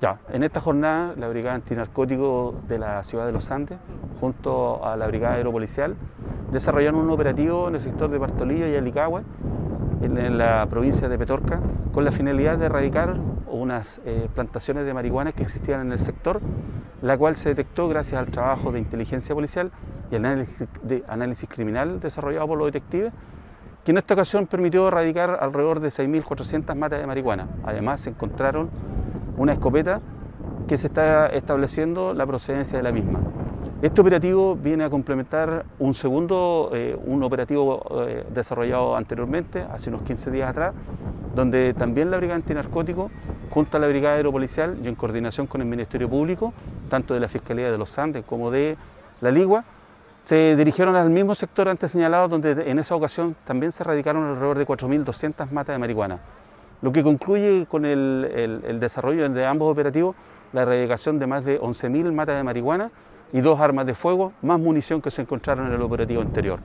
Ya, en esta jornada la Brigada Antinarcótico de la ciudad de Los Andes, junto a la Brigada Aeropolicial, desarrollaron un operativo en el sector de Bartolillo y Alicagüe, en la provincia de Petorca, con la finalidad de erradicar unas eh, plantaciones de marihuana que existían en el sector, la cual se detectó gracias al trabajo de inteligencia policial y análisis, análisis criminal desarrollado por los detectives, que en esta ocasión permitió erradicar alrededor de 6.400 matas de marihuana. Además, se encontraron una escopeta que se está estableciendo la procedencia de la misma. Este operativo viene a complementar un segundo, eh, un operativo eh, desarrollado anteriormente, hace unos 15 días atrás, donde también la Brigada Antinarcótico, junto a la Brigada Aeropolicial y en coordinación con el Ministerio Público, tanto de la Fiscalía de los Andes como de la Ligua, se dirigieron al mismo sector antes señalado, donde en esa ocasión también se erradicaron alrededor de 4.200 matas de marihuana lo que concluye con el, desarrollo de ambos operativos la erradicación de más de 11.000 matas de marihuana y dos armas de fuego, más munición que se encontraron en el operativo anterior.